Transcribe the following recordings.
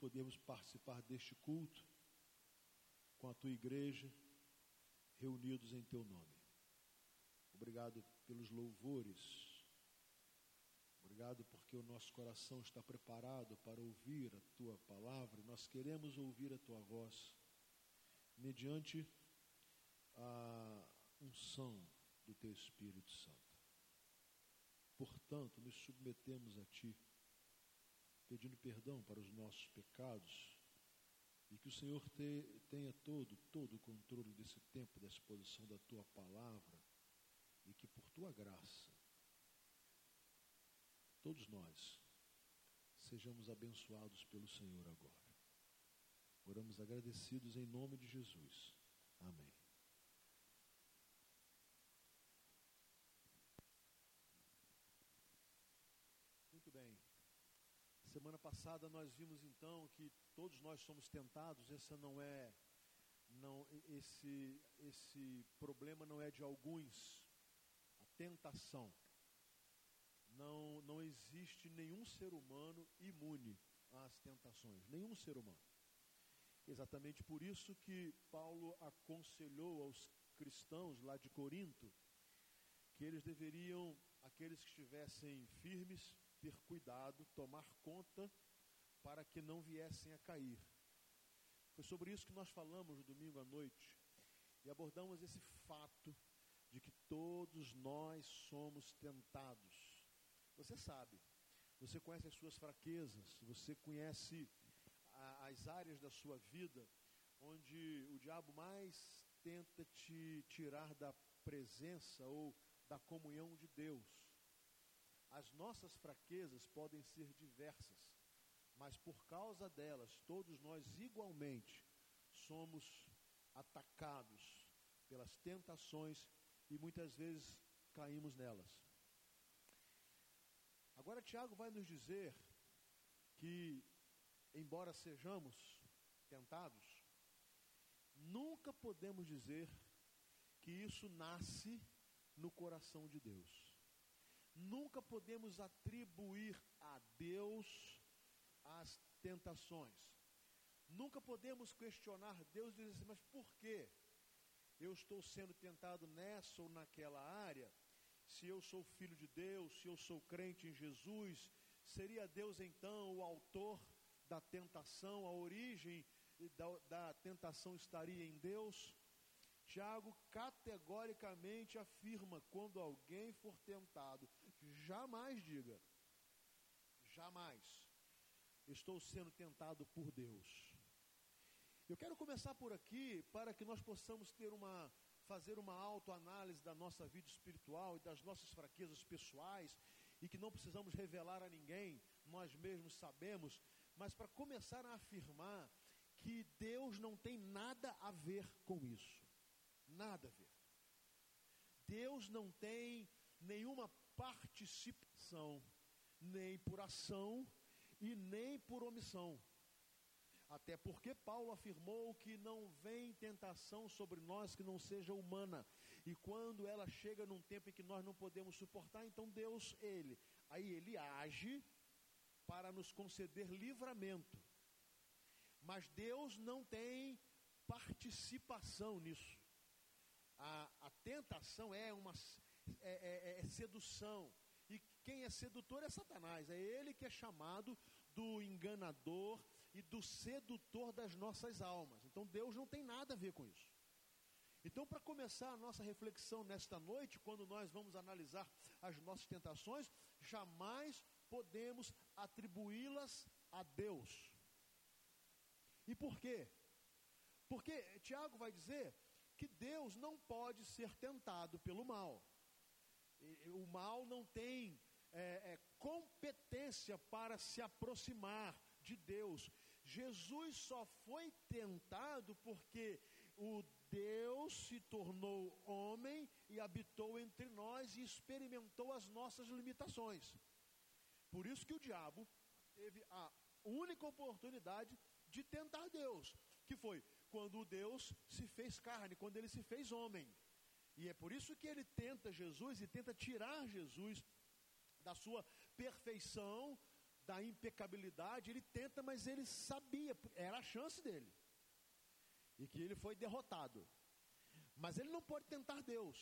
podermos participar deste culto com a tua igreja, reunidos em teu nome. Obrigado pelos louvores. Obrigado porque o nosso coração está preparado para ouvir a tua palavra. Nós queremos ouvir a tua voz mediante a unção do teu Espírito Santo. Portanto, nos submetemos a ti, pedindo perdão para os nossos pecados e que o Senhor te, tenha todo, todo o controle desse tempo, da exposição da tua palavra e que por tua graça, todos nós sejamos abençoados pelo Senhor agora. Oramos agradecidos em nome de Jesus. Amém. Muito bem. Semana passada nós vimos então que todos nós somos tentados, essa não é não esse esse problema não é de alguns. A tentação não não existe nenhum ser humano imune às tentações, nenhum ser humano. Exatamente por isso que Paulo aconselhou aos cristãos lá de Corinto que eles deveriam, aqueles que estivessem firmes, ter cuidado, tomar conta para que não viessem a cair. Foi sobre isso que nós falamos no domingo à noite e abordamos esse fato de que todos nós somos tentados. Você sabe, você conhece as suas fraquezas, você conhece a, as áreas da sua vida onde o diabo mais tenta te tirar da presença ou da comunhão de Deus. As nossas fraquezas podem ser diversas, mas por causa delas, todos nós igualmente somos atacados pelas tentações e muitas vezes caímos nelas. Agora, Tiago vai nos dizer que embora sejamos tentados, nunca podemos dizer que isso nasce no coração de Deus. Nunca podemos atribuir a Deus as tentações. Nunca podemos questionar Deus e dizer assim, mas por que eu estou sendo tentado nessa ou naquela área? Se eu sou filho de Deus, se eu sou crente em Jesus, seria Deus então o autor da tentação, a origem da, da tentação estaria em Deus? Tiago categoricamente afirma: quando alguém for tentado, jamais diga, jamais, estou sendo tentado por Deus. Eu quero começar por aqui para que nós possamos ter uma fazer uma autoanálise da nossa vida espiritual e das nossas fraquezas pessoais e que não precisamos revelar a ninguém, nós mesmos sabemos, mas para começar a afirmar que Deus não tem nada a ver com isso. Nada a ver. Deus não tem nenhuma participação, nem por ação e nem por omissão. Até porque Paulo afirmou que não vem tentação sobre nós que não seja humana. E quando ela chega num tempo em que nós não podemos suportar, então Deus, ele, aí ele age para nos conceder livramento. Mas Deus não tem participação nisso. A, a tentação é uma é, é, é, sedução. E quem é sedutor é Satanás. É ele que é chamado do enganador e do sedutor das nossas almas. Então Deus não tem nada a ver com isso. Então, para começar a nossa reflexão nesta noite, quando nós vamos analisar as nossas tentações, jamais podemos atribuí-las a Deus. E por quê? Porque Tiago vai dizer que Deus não pode ser tentado pelo mal. O mal não tem é, é, competência para se aproximar de Deus. Jesus só foi tentado porque o Deus se tornou homem e habitou entre nós e experimentou as nossas limitações. Por isso que o diabo teve a única oportunidade de tentar Deus, que foi quando Deus se fez carne, quando ele se fez homem. E é por isso que ele tenta Jesus e tenta tirar Jesus da sua perfeição, da impecabilidade, ele tenta, mas ele sabia, era a chance dele. E que ele foi derrotado. Mas ele não pode tentar Deus.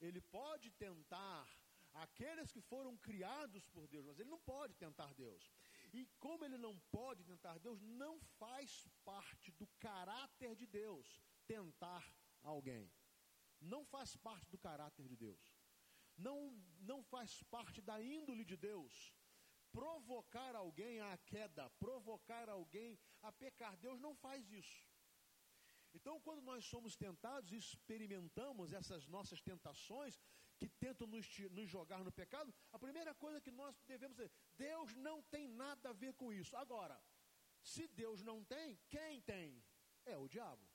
Ele pode tentar aqueles que foram criados por Deus, mas ele não pode tentar Deus. E como ele não pode tentar Deus, não faz parte do caráter de Deus tentar alguém. Não faz parte do caráter de Deus. Não, não faz parte da índole de Deus provocar alguém à queda, provocar alguém a pecar. Deus não faz isso. Então, quando nós somos tentados e experimentamos essas nossas tentações que tentam nos, nos, jogar no pecado, a primeira coisa que nós devemos dizer: Deus não tem nada a ver com isso. Agora, se Deus não tem, quem tem? É o diabo.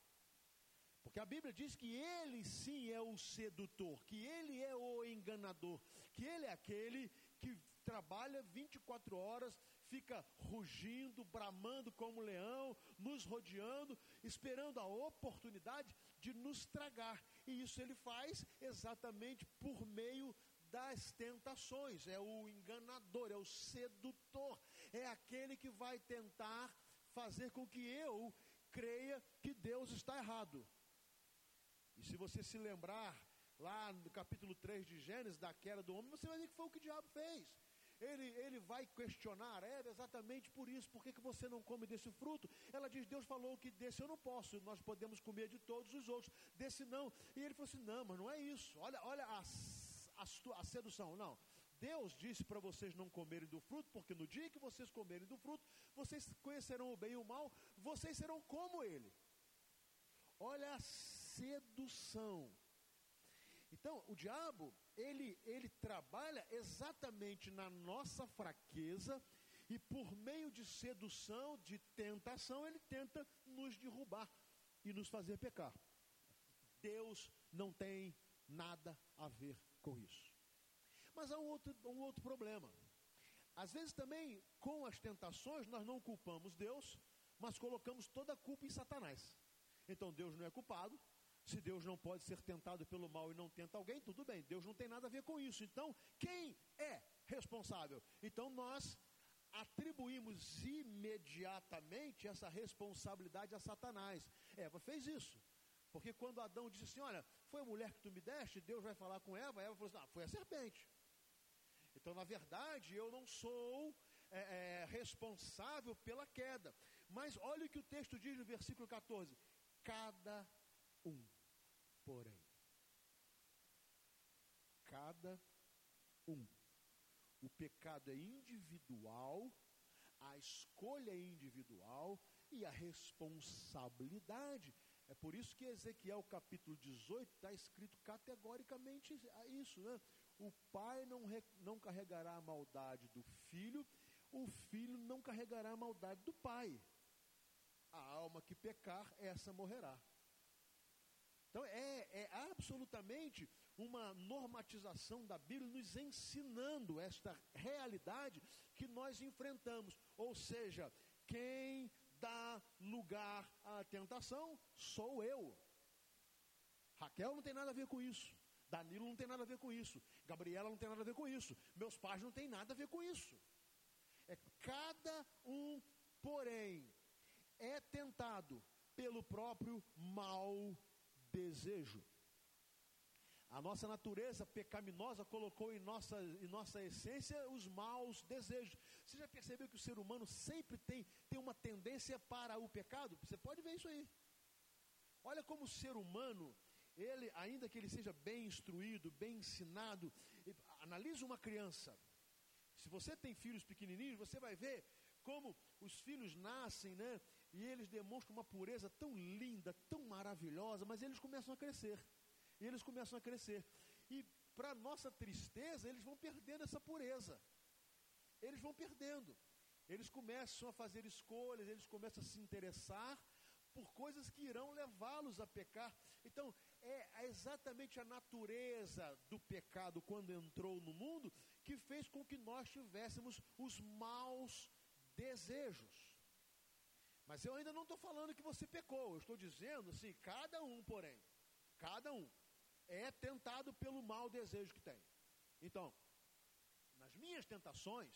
Porque a Bíblia diz que ele sim é o sedutor, que ele é o enganador, que ele é aquele que trabalha 24 horas, fica rugindo, bramando como leão, nos rodeando, esperando a oportunidade de nos tragar. E isso ele faz exatamente por meio das tentações. É o enganador, é o sedutor, é aquele que vai tentar fazer com que eu creia que Deus está errado. E se você se lembrar lá no capítulo 3 de Gênesis, da queda do homem, você vai ver que foi o que o diabo fez. Ele, ele vai questionar Eva exatamente por isso. Por que, que você não come desse fruto? Ela diz: Deus falou que desse eu não posso, nós podemos comer de todos os outros, desse não. E ele falou assim: Não, mas não é isso. Olha, olha a, a, a sedução. Não. Deus disse para vocês não comerem do fruto, porque no dia que vocês comerem do fruto, vocês conhecerão o bem e o mal, vocês serão como ele. Olha a sedução. Então, o diabo, ele, ele trabalha exatamente na nossa fraqueza e por meio de sedução, de tentação, ele tenta nos derrubar e nos fazer pecar. Deus não tem nada a ver com isso. Mas há um outro, um outro problema. Às vezes também, com as tentações, nós não culpamos Deus, mas colocamos toda a culpa em Satanás. Então Deus não é culpado, se Deus não pode ser tentado pelo mal e não tenta alguém, tudo bem, Deus não tem nada a ver com isso. Então, quem é responsável? Então, nós atribuímos imediatamente essa responsabilidade a Satanás. Eva fez isso. Porque quando Adão disse assim: Olha, foi a mulher que tu me deste, Deus vai falar com Eva, Eva falou assim: Ah, foi a serpente. Então, na verdade, eu não sou é, é, responsável pela queda. Mas olha o que o texto diz no versículo 14: Cada um porém. Cada um. O pecado é individual, a escolha é individual e a responsabilidade. É por isso que Ezequiel capítulo 18 está escrito categoricamente isso, né? O pai não, não carregará a maldade do filho, o filho não carregará a maldade do pai. A alma que pecar, essa morrerá. Então é, é absolutamente uma normatização da Bíblia nos ensinando esta realidade que nós enfrentamos. Ou seja, quem dá lugar à tentação sou eu. Raquel não tem nada a ver com isso. Danilo não tem nada a ver com isso. Gabriela não tem nada a ver com isso. Meus pais não têm nada a ver com isso. É cada um, porém, é tentado pelo próprio mal desejo. A nossa natureza pecaminosa colocou em nossa, em nossa essência os maus desejos. Você já percebeu que o ser humano sempre tem, tem uma tendência para o pecado? Você pode ver isso aí. Olha como o ser humano, ele, ainda que ele seja bem instruído, bem ensinado, analisa uma criança. Se você tem filhos pequenininhos, você vai ver como os filhos nascem, né? E eles demonstram uma pureza tão linda, tão maravilhosa, mas eles começam a crescer. E eles começam a crescer. E para nossa tristeza, eles vão perdendo essa pureza. Eles vão perdendo. Eles começam a fazer escolhas, eles começam a se interessar por coisas que irão levá-los a pecar. Então, é exatamente a natureza do pecado quando entrou no mundo que fez com que nós tivéssemos os maus desejos. Mas eu ainda não estou falando que você pecou, eu estou dizendo assim, cada um, porém, cada um é tentado pelo mau desejo que tem. Então, nas minhas tentações,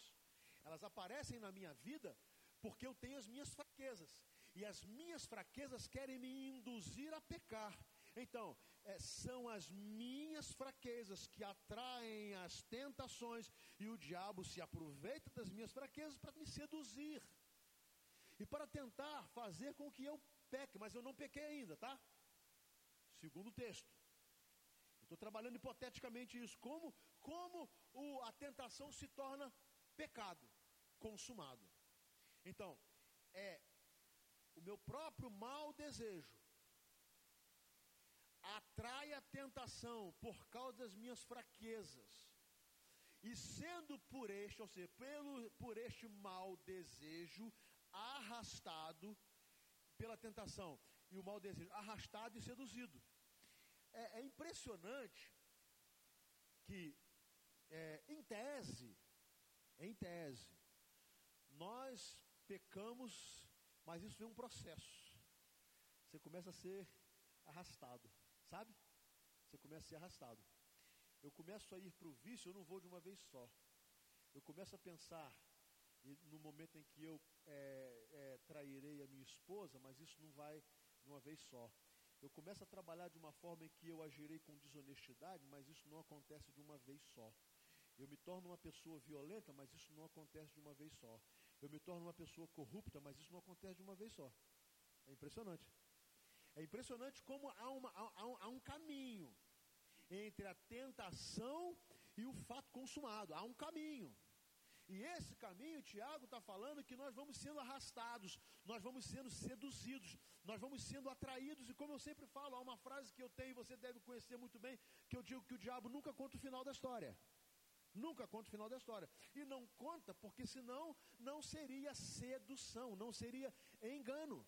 Elas aparecem na minha vida porque eu tenho as minhas fraquezas. E as minhas fraquezas querem me induzir a pecar. Então, é, são as minhas fraquezas que atraem as tentações, e o diabo se aproveita das minhas fraquezas para me seduzir e para tentar fazer com que eu peque, mas eu não pequei ainda, tá? Segundo texto. Estou trabalhando hipoteticamente isso. Como, como o, a tentação se torna pecado consumado. Então, é o meu próprio mau desejo atrai a tentação por causa das minhas fraquezas. E sendo por este, ou seja, pelo, por este mau desejo arrastado pela tentação e o mau desejo, arrastado e seduzido. É, é impressionante que, é, em tese, em tese, nós pecamos, mas isso vem um processo. Você começa a ser arrastado, sabe? Você começa a ser arrastado. Eu começo a ir para o vício, eu não vou de uma vez só. Eu começo a pensar no momento em que eu é, é, trairei a minha esposa, mas isso não vai de uma vez só. Eu começo a trabalhar de uma forma em que eu agirei com desonestidade, mas isso não acontece de uma vez só. Eu me torno uma pessoa violenta, mas isso não acontece de uma vez só. Eu me torno uma pessoa corrupta, mas isso não acontece de uma vez só. É impressionante. É impressionante como há, uma, há, há um caminho entre a tentação e o fato consumado. Há um caminho. E esse caminho, Tiago está falando que nós vamos sendo arrastados, nós vamos sendo seduzidos, nós vamos sendo atraídos. E como eu sempre falo, há uma frase que eu tenho e você deve conhecer muito bem, que eu digo que o diabo nunca conta o final da história. Nunca conta o final da história. E não conta porque senão não seria sedução, não seria engano.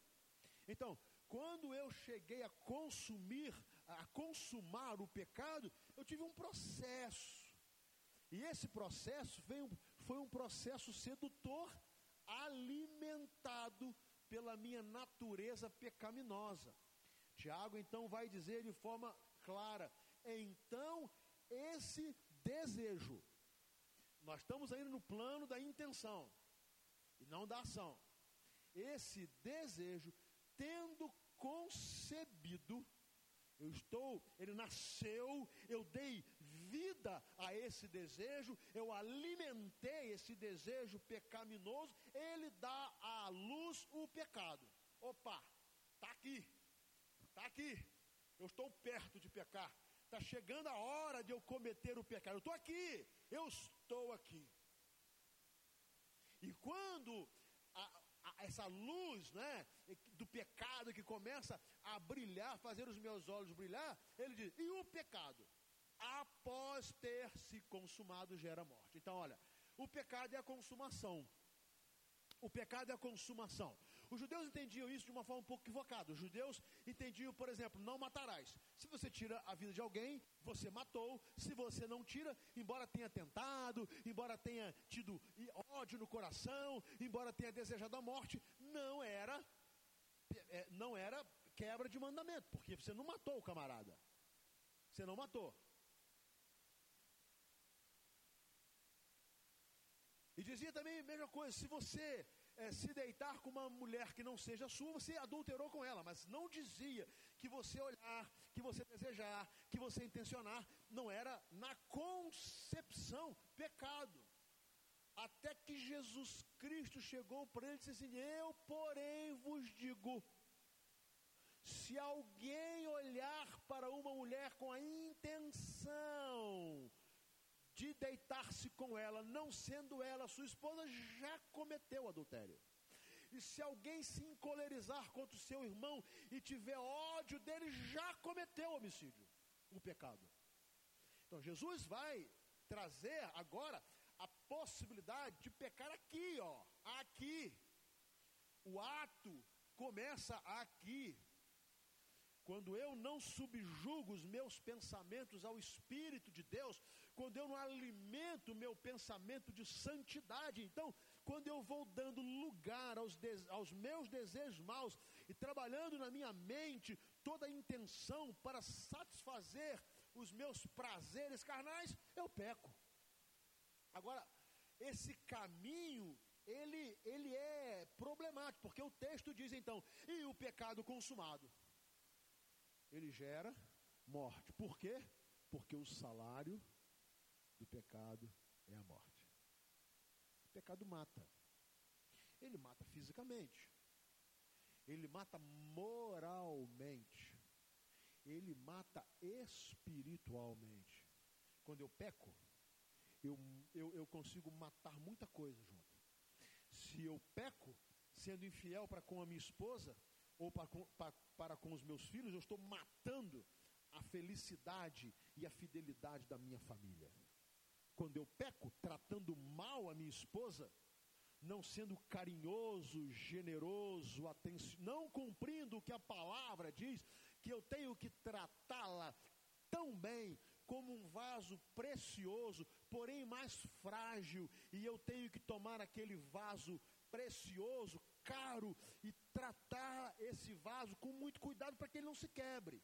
Então, quando eu cheguei a consumir, a consumar o pecado, eu tive um processo. E esse processo veio, foi um processo sedutor, alimentado pela minha natureza pecaminosa. Tiago então vai dizer de forma clara: então esse desejo nós estamos ainda no plano da intenção e não da ação. Esse desejo, tendo concebido, eu estou, ele nasceu, eu dei vida a esse desejo, eu alimentei esse desejo pecaminoso, ele dá à luz o pecado. Opa, está aqui, está aqui, eu estou perto de pecar, está chegando a hora de eu cometer o pecado, eu estou aqui, eu estou aqui. E quando a, a, essa luz né, do pecado que começa a brilhar, fazer os meus olhos brilhar, ele diz: e o pecado? Após ter se consumado, gera morte. Então, olha, o pecado é a consumação. O pecado é a consumação. Os judeus entendiam isso de uma forma um pouco equivocada. Os judeus entendiam, por exemplo, não matarás. Se você tira a vida de alguém, você matou. Se você não tira, embora tenha tentado, embora tenha tido ódio no coração, embora tenha desejado a morte, não era, é, não era quebra de mandamento, porque você não matou o camarada. Você não matou. E dizia também a mesma coisa: se você é, se deitar com uma mulher que não seja sua, você adulterou com ela, mas não dizia que você olhar, que você desejar, que você intencionar, não era na concepção pecado. Até que Jesus Cristo chegou para ele e disse assim: Eu, porém, vos digo, se alguém olhar para uma mulher com a intenção de deitar-se com ela, não sendo ela sua esposa, já cometeu adultério. E se alguém se encolerizar contra o seu irmão e tiver ódio dele, já cometeu homicídio, o pecado. Então Jesus vai trazer agora a possibilidade de pecar aqui, ó, aqui. O ato começa aqui. Quando eu não subjugo os meus pensamentos ao Espírito de Deus, quando eu não alimento meu pensamento de santidade, então, quando eu vou dando lugar aos, aos meus desejos maus e trabalhando na minha mente toda a intenção para satisfazer os meus prazeres carnais, eu peco. Agora, esse caminho, ele, ele é problemático, porque o texto diz então, e o pecado consumado, ele gera morte. Por quê? Porque o salário do pecado é a morte. O pecado mata. Ele mata fisicamente. Ele mata moralmente. Ele mata espiritualmente. Quando eu peco, eu, eu, eu consigo matar muita coisa junto. Se eu peco, sendo infiel para com a minha esposa, ou para para com os meus filhos, eu estou matando a felicidade e a fidelidade da minha família. Quando eu peco tratando mal a minha esposa, não sendo carinhoso, generoso, atenção, não cumprindo o que a palavra diz, que eu tenho que tratá-la tão bem como um vaso precioso, porém mais frágil, e eu tenho que tomar aquele vaso precioso, caro, e tratar esse vaso com muito cuidado para que ele não se quebre.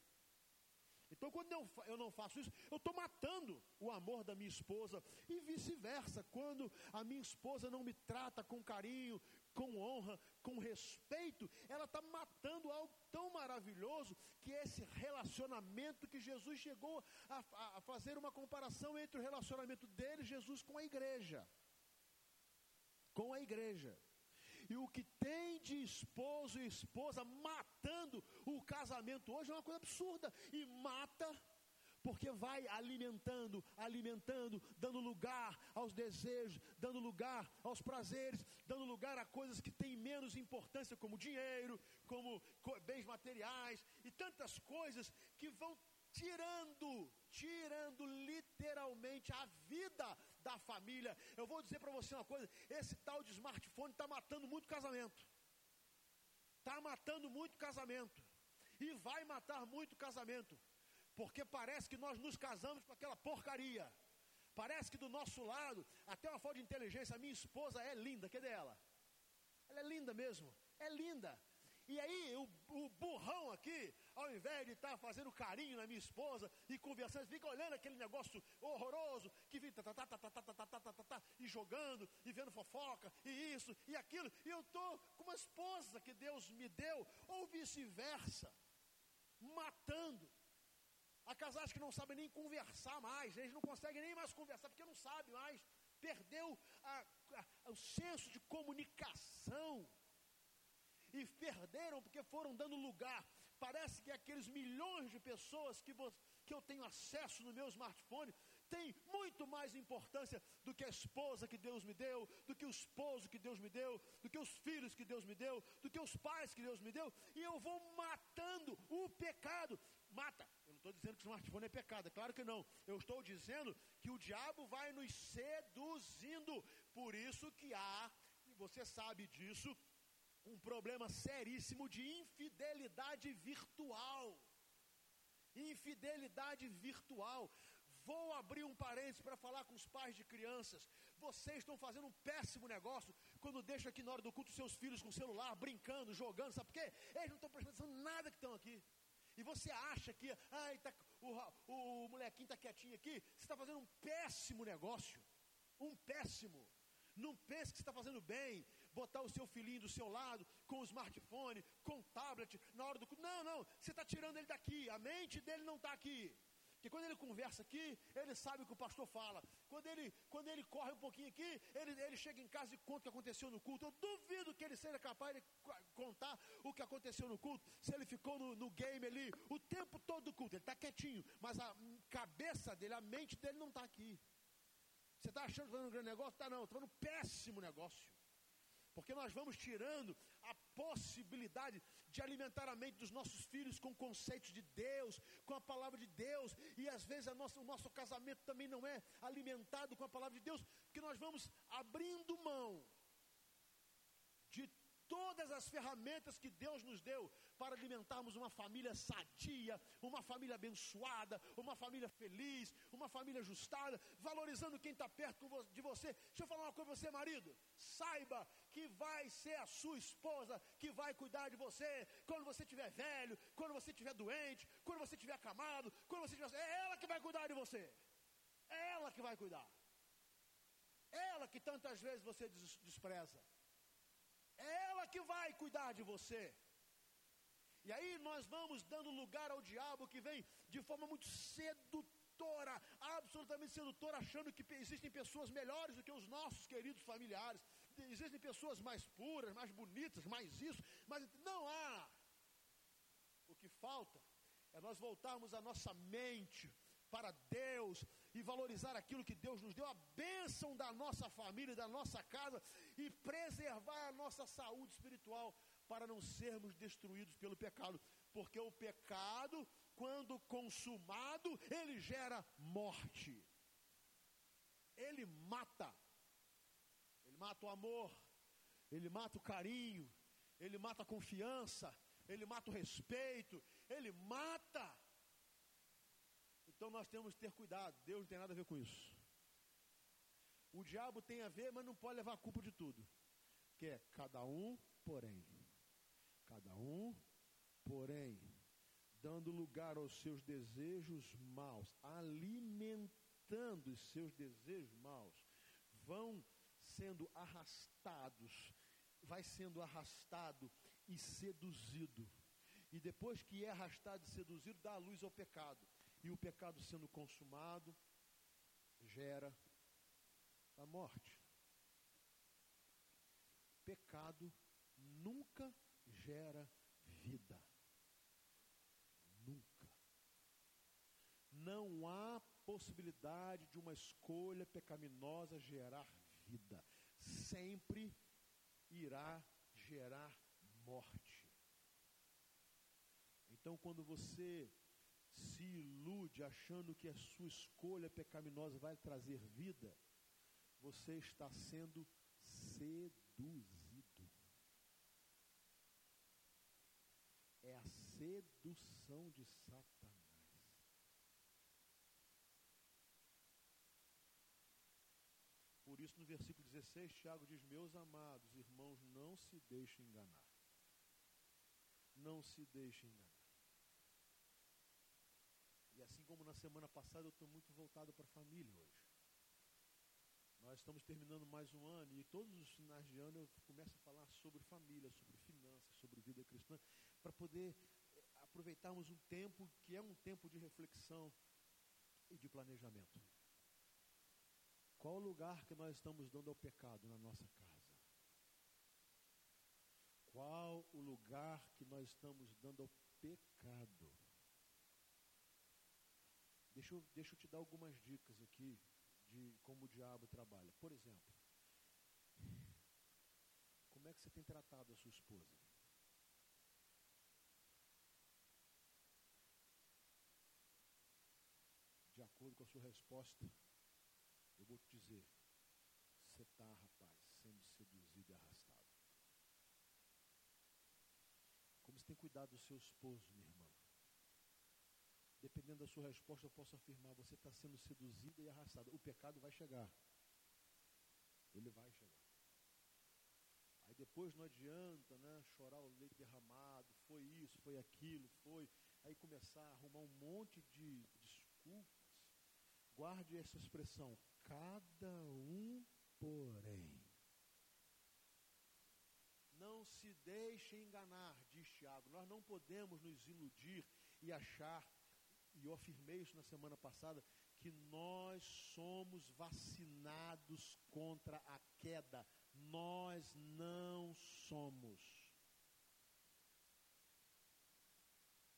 Então, quando eu, eu não faço isso, eu estou matando o amor da minha esposa. E vice-versa, quando a minha esposa não me trata com carinho, com honra, com respeito, ela está matando algo tão maravilhoso que é esse relacionamento que Jesus chegou a, a fazer uma comparação entre o relacionamento dele, Jesus, com a igreja. Com a igreja. E o que tem de esposo e esposa matando o casamento hoje é uma coisa absurda. E mata porque vai alimentando, alimentando, dando lugar aos desejos, dando lugar aos prazeres, dando lugar a coisas que têm menos importância, como dinheiro, como bens materiais e tantas coisas que vão tirando, tirando literalmente a vida da família. Eu vou dizer para você uma coisa: esse tal de smartphone está matando muito casamento. Está matando muito casamento. E vai matar muito casamento. Porque parece que nós nos casamos com aquela porcaria. Parece que do nosso lado, até uma falta de inteligência, a minha esposa é linda. Cadê ela? Ela é linda mesmo. É linda. E aí, o, o burrão aqui, ao invés de estar tá fazendo carinho na minha esposa e conversando, fica olhando aquele negócio horroroso, que fica tá, tá, e jogando, e vendo fofoca, e isso, e aquilo, e eu estou com uma esposa que Deus me deu, ou vice-versa, matando. Há casais que não sabem nem conversar mais, eles não conseguem nem mais conversar, porque não sabem mais, perdeu a, a, o senso de comunicação e perderam porque foram dando lugar. Parece que aqueles milhões de pessoas que, que eu tenho acesso no meu smartphone têm muito mais importância do que a esposa que Deus me deu, do que o esposo que Deus me deu, do que os filhos que Deus me deu, do que os pais que Deus me deu, e eu vou matando o pecado. Mata. Eu não estou dizendo que o smartphone é pecado, é claro que não. Eu estou dizendo que o diabo vai nos seduzindo. Por isso que há, e você sabe disso, um problema seríssimo de infidelidade virtual. Infidelidade virtual. Vou abrir um parênteses para falar com os pais de crianças. Vocês estão fazendo um péssimo negócio quando deixam aqui na hora do culto seus filhos com o celular, brincando, jogando, sabe por quê? Eles não estão prestando nada que estão aqui. E você acha que ai, tá, o, o molequinho está quietinho aqui, você está fazendo um péssimo negócio. Um péssimo. Não pense que você está fazendo bem botar o seu filhinho do seu lado, com o smartphone, com o tablet, na hora do. Não, não, você está tirando ele daqui, a mente dele não está aqui. Porque quando ele conversa aqui, ele sabe o que o pastor fala. Quando ele, quando ele corre um pouquinho aqui, ele, ele chega em casa e conta o que aconteceu no culto. Eu duvido que ele seja capaz de contar o que aconteceu no culto, se ele ficou no, no game ali o tempo todo do culto. Ele está quietinho, mas a cabeça dele, a mente dele não está aqui. Você está achando que está fazendo um grande negócio? Está não, está fazendo um péssimo negócio. Porque nós vamos tirando a possibilidade de alimentar a mente dos nossos filhos com conceitos de Deus, com a palavra de Deus, e às vezes nossa, o nosso casamento também não é alimentado com a palavra de Deus, porque nós vamos abrindo mão de todas as ferramentas que Deus nos deu para alimentarmos uma família sadia, uma família abençoada, uma família feliz, uma família ajustada, valorizando quem está perto de você. Deixa eu falar uma coisa para você, marido. Saiba que vai ser a sua esposa que vai cuidar de você quando você estiver velho, quando você estiver doente, quando você estiver acamado, quando você estiver. É ela que vai cuidar de você. É ela que vai cuidar. Ela que tantas vezes você despreza. É ela que vai cuidar de você. E aí nós vamos dando lugar ao diabo que vem de forma muito sedutora, absolutamente sedutora, achando que existem pessoas melhores do que os nossos queridos familiares. Existem pessoas mais puras, mais bonitas, mais isso, mas não há. O que falta é nós voltarmos a nossa mente para Deus e valorizar aquilo que Deus nos deu, a bênção da nossa família, da nossa casa e preservar a nossa saúde espiritual para não sermos destruídos pelo pecado, porque o pecado, quando consumado, ele gera morte. Ele mata. Ele mata o amor, ele mata o carinho, ele mata a confiança, ele mata o respeito, ele mata então nós temos que ter cuidado. Deus não tem nada a ver com isso. O diabo tem a ver, mas não pode levar a culpa de tudo. Que é cada um, porém. Cada um, porém, dando lugar aos seus desejos maus, alimentando os seus desejos maus, vão sendo arrastados, vai sendo arrastado e seduzido. E depois que é arrastado e seduzido, dá a luz ao pecado. E o pecado sendo consumado gera a morte. Pecado nunca gera vida. Nunca. Não há possibilidade de uma escolha pecaminosa gerar vida. Sempre irá gerar morte. Então, quando você se ilude achando que a sua escolha pecaminosa vai trazer vida, você está sendo seduzido. É a sedução de Satanás. Por isso, no versículo 16, Tiago diz: Meus amados irmãos, não se deixem enganar. Não se deixem enganar. E assim como na semana passada, eu estou muito voltado para a família hoje. Nós estamos terminando mais um ano e todos os finais de ano eu começo a falar sobre família, sobre finanças, sobre vida cristã, para poder aproveitarmos um tempo que é um tempo de reflexão e de planejamento. Qual o lugar que nós estamos dando ao pecado na nossa casa? Qual o lugar que nós estamos dando ao pecado? Deixa eu, deixa eu te dar algumas dicas aqui de como o diabo trabalha. Por exemplo, como é que você tem tratado a sua esposa? De acordo com a sua resposta, eu vou te dizer: você está, rapaz, sendo seduzido e arrastado. Como você tem cuidado do seu esposo, minha irmã? dependendo da sua resposta, eu posso afirmar: você está sendo seduzida e arrastada. O pecado vai chegar. Ele vai chegar. Aí depois não adianta né, chorar o leite derramado, foi isso, foi aquilo, foi. Aí começar a arrumar um monte de desculpas. Guarde essa expressão, cada um, porém. Não se deixe enganar, diz Tiago. Nós não podemos nos iludir e achar e eu afirmei isso na semana passada, que nós somos vacinados contra a queda. Nós não somos.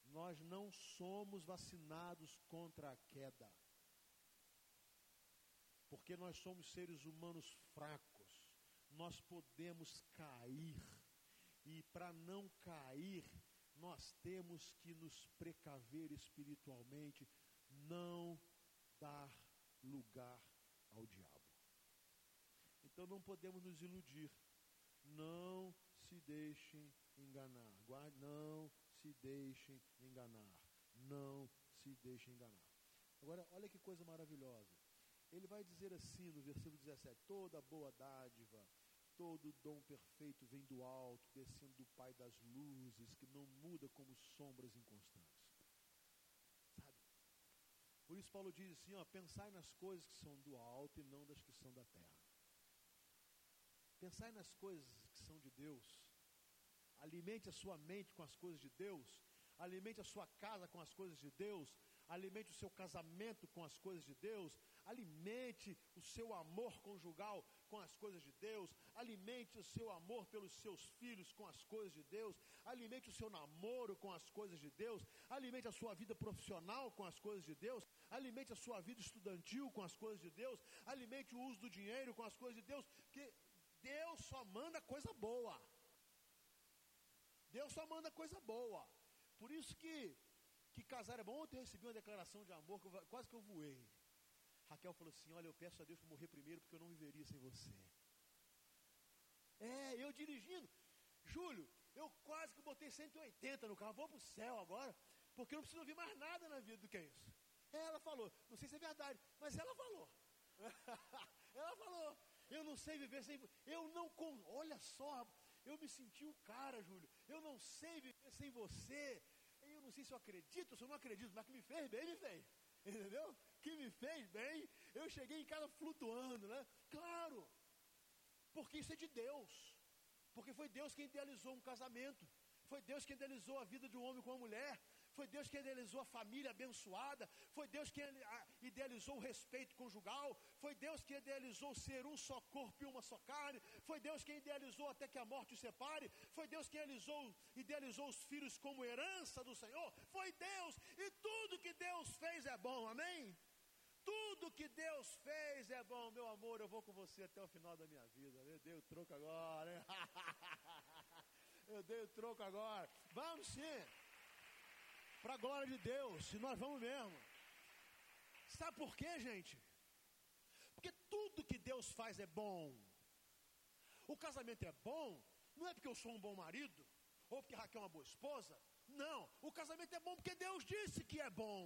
Nós não somos vacinados contra a queda. Porque nós somos seres humanos fracos. Nós podemos cair. E para não cair, nós temos que nos precaver espiritualmente, não dar lugar ao diabo. Então não podemos nos iludir. Não se deixem enganar. Não se deixem enganar. Não se deixem enganar. Agora, olha que coisa maravilhosa. Ele vai dizer assim no versículo 17: toda boa dádiva Todo dom perfeito vem do alto, descendo do Pai das luzes, que não muda como sombras inconstantes. Sabe? Por isso Paulo diz assim, ó, pensai nas coisas que são do alto e não das que são da terra. Pensai nas coisas que são de Deus. Alimente a sua mente com as coisas de Deus. Alimente a sua casa com as coisas de Deus. Alimente o seu casamento com as coisas de Deus. Alimente o seu amor conjugal com as coisas de Deus. Alimente o seu amor pelos seus filhos com as coisas de Deus. Alimente o seu namoro com as coisas de Deus. Alimente a sua vida profissional com as coisas de Deus. Alimente a sua vida estudantil com as coisas de Deus. Alimente o uso do dinheiro com as coisas de Deus. Que Deus só manda coisa boa. Deus só manda coisa boa. Por isso que, que casar é bom. Ontem eu recebi uma declaração de amor, que eu, quase que eu voei. Raquel falou assim: Olha, eu peço a Deus para morrer primeiro, porque eu não viveria sem você. É, eu dirigindo. Júlio, eu quase que botei 180 no carro, vou para o céu agora, porque eu não preciso ouvir mais nada na vida do que isso. Ela falou, não sei se é verdade, mas ela falou. ela falou, eu não sei viver sem. Eu não. Olha só, eu me senti o cara, Júlio. Eu não sei viver sem você. Eu não sei se eu acredito, se eu não acredito, mas que me fez bem, me fez. Entendeu? Que me fez bem. Eu cheguei em casa flutuando, né? Claro. Porque isso é de Deus. Porque foi Deus quem idealizou um casamento. Foi Deus quem idealizou a vida de um homem com uma mulher. Foi Deus quem idealizou a família abençoada. Foi Deus quem idealizou o respeito conjugal. Foi Deus quem idealizou ser um só corpo e uma só carne. Foi Deus quem idealizou até que a morte os separe. Foi Deus quem idealizou, idealizou os filhos como herança do Senhor. Foi Deus. E tudo que Deus fez é bom. Amém? Tudo que Deus fez é bom, meu amor. Eu vou com você até o final da minha vida. Eu dei o troco agora, hein? Eu dei o troco agora. Vamos sim. Para a glória de Deus, se nós vamos mesmo. Sabe por quê, gente? Porque tudo que Deus faz é bom. O casamento é bom, não é porque eu sou um bom marido, ou porque Raquel é uma boa esposa. Não, o casamento é bom porque Deus disse que é bom.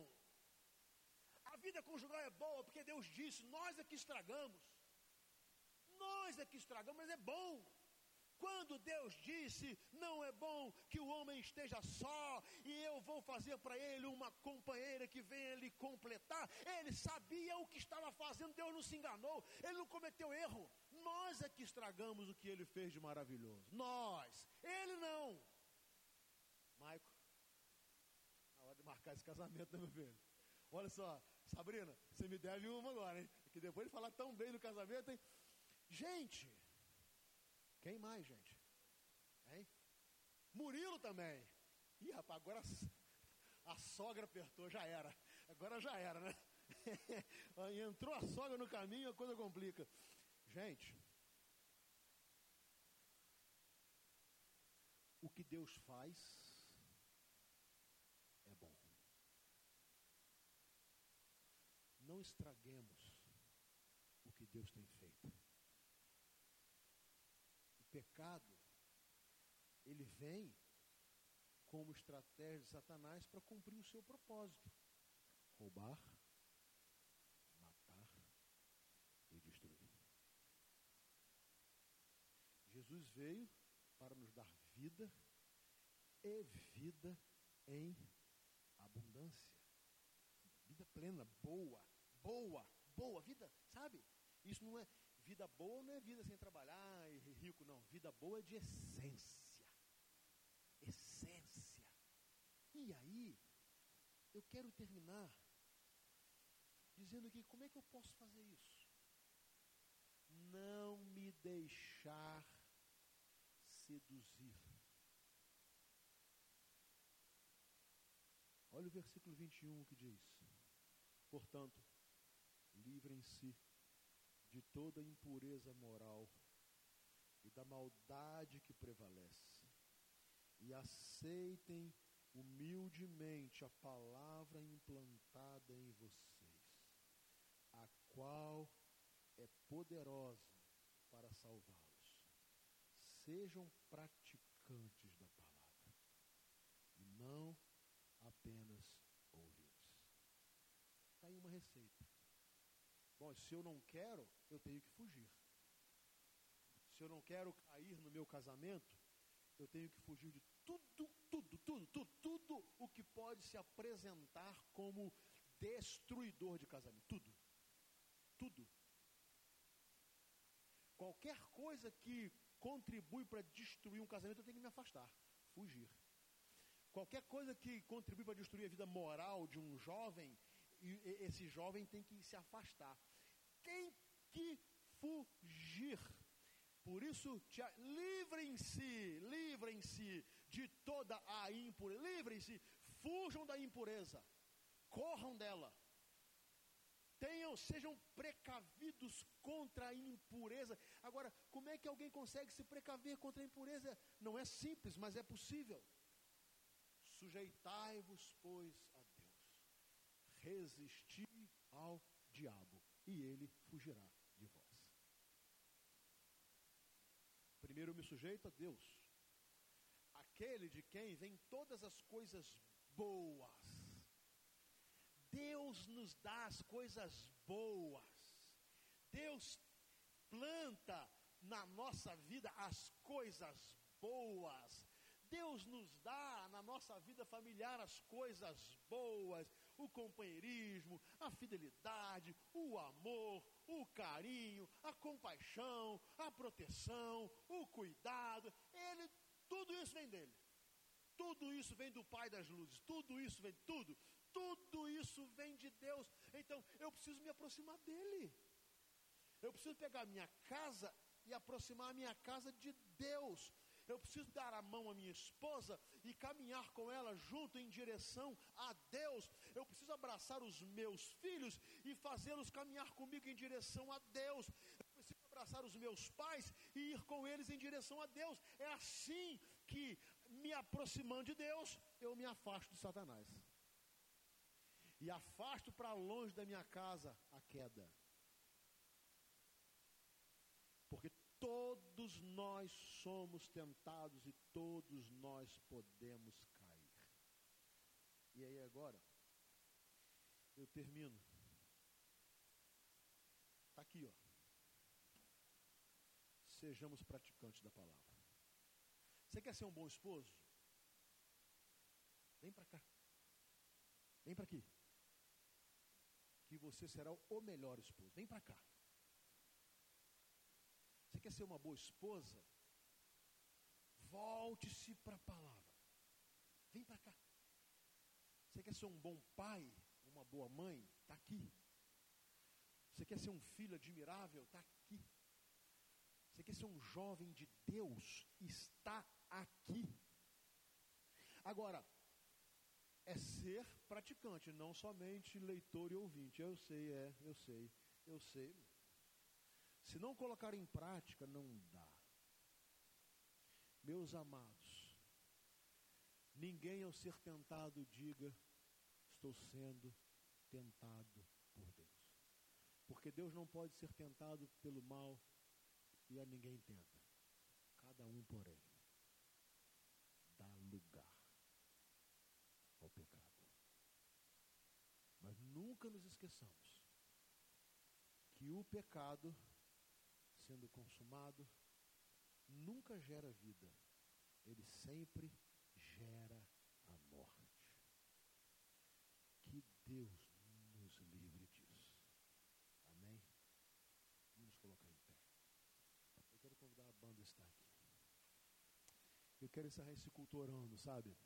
Vida conjugal é boa porque Deus disse, nós é que estragamos. Nós é que estragamos, mas é bom. Quando Deus disse, não é bom que o homem esteja só, e eu vou fazer para ele uma companheira que venha lhe completar, ele sabia o que estava fazendo, Deus não se enganou, ele não cometeu erro. Nós é que estragamos o que ele fez de maravilhoso. Nós, ele não. Maico, na hora de marcar esse casamento, né, meu filho? Olha só, Sabrina, você me deve uma agora, hein? Que depois de falar tão bem do casamento, hein? Gente, quem mais, gente? Hein? Murilo também. Ih, rapaz, agora a sogra apertou, já era. Agora já era, né? Entrou a sogra no caminho, a coisa complica. Gente, o que Deus faz é bom. Não estraguemos o que Deus tem feito pecado, ele vem como estratégia de Satanás para cumprir o seu propósito: roubar, matar e destruir. Jesus veio para nos dar vida e vida em abundância. Vida plena, boa, boa, boa, vida, sabe? Isso não é, Vida boa não é vida sem trabalhar e rico, não. Vida boa é de essência. Essência. E aí, eu quero terminar dizendo aqui como é que eu posso fazer isso? Não me deixar seduzir. Olha o versículo 21 que diz: Portanto, livrem-se de toda impureza moral e da maldade que prevalece, e aceitem humildemente a palavra implantada em vocês, a qual é poderosa para salvá-los. Sejam praticantes da palavra e não apenas ouvintes. Está aí uma receita. Bom, se eu não quero, eu tenho que fugir. Se eu não quero cair no meu casamento, eu tenho que fugir de tudo, tudo, tudo, tudo, tudo o que pode se apresentar como destruidor de casamento. Tudo. Tudo. Qualquer coisa que contribui para destruir um casamento, eu tenho que me afastar, fugir. Qualquer coisa que contribui para destruir a vida moral de um jovem, esse jovem tem que se afastar. Tem que fugir. Por isso, livrem-se, livrem-se de toda a impureza, livrem-se, fujam da impureza, corram dela. Tenham, sejam precavidos contra a impureza. Agora, como é que alguém consegue se precaver contra a impureza? Não é simples, mas é possível. Sujeitai-vos, pois, a Deus. Resisti ao diabo, e ele fugirá de vós. Primeiro eu me sujeito a Deus, aquele de quem vêm todas as coisas boas. Deus nos dá as coisas boas. Deus planta na nossa vida as coisas boas. Deus nos dá na nossa vida familiar as coisas boas, o companheirismo, a fidelidade, o amor, o carinho, a compaixão, a proteção, o cuidado. Ele, tudo isso vem dele. Tudo isso vem do Pai das luzes. Tudo isso vem, tudo, tudo isso vem de Deus. Então eu preciso me aproximar dele. Eu preciso pegar a minha casa e aproximar a minha casa de Deus. Eu preciso dar a mão à minha esposa e caminhar com ela junto em direção a Deus. Eu preciso abraçar os meus filhos e fazê-los caminhar comigo em direção a Deus. Eu preciso abraçar os meus pais e ir com eles em direção a Deus. É assim que, me aproximando de Deus, eu me afasto de Satanás. E afasto para longe da minha casa a queda. Porque todos nós somos tentados e todos nós podemos cair. E aí agora, eu termino. Está aqui, ó. Sejamos praticantes da palavra. Você quer ser um bom esposo? Vem para cá. Vem para aqui. Que você será o melhor esposo. Vem para cá. Quer ser uma boa esposa? Volte-se para a palavra. Vem para cá. Você quer ser um bom pai, uma boa mãe? Está aqui. Você quer ser um filho admirável? Está aqui. Você quer ser um jovem de Deus? Está aqui. Agora, é ser praticante, não somente leitor e ouvinte. Eu sei, é, eu sei, eu sei. Se não colocar em prática, não dá. Meus amados, ninguém ao ser tentado diga, estou sendo tentado por Deus. Porque Deus não pode ser tentado pelo mal e a ninguém tenta. Cada um, porém, dá lugar ao pecado. Mas nunca nos esqueçamos que o pecado sendo consumado, nunca gera vida, ele sempre gera a morte. Que Deus nos livre disso. Amém? Vamos colocar em pé. Eu quero convidar a banda a estar aqui. Eu quero encerrar esse culto orando, sabe?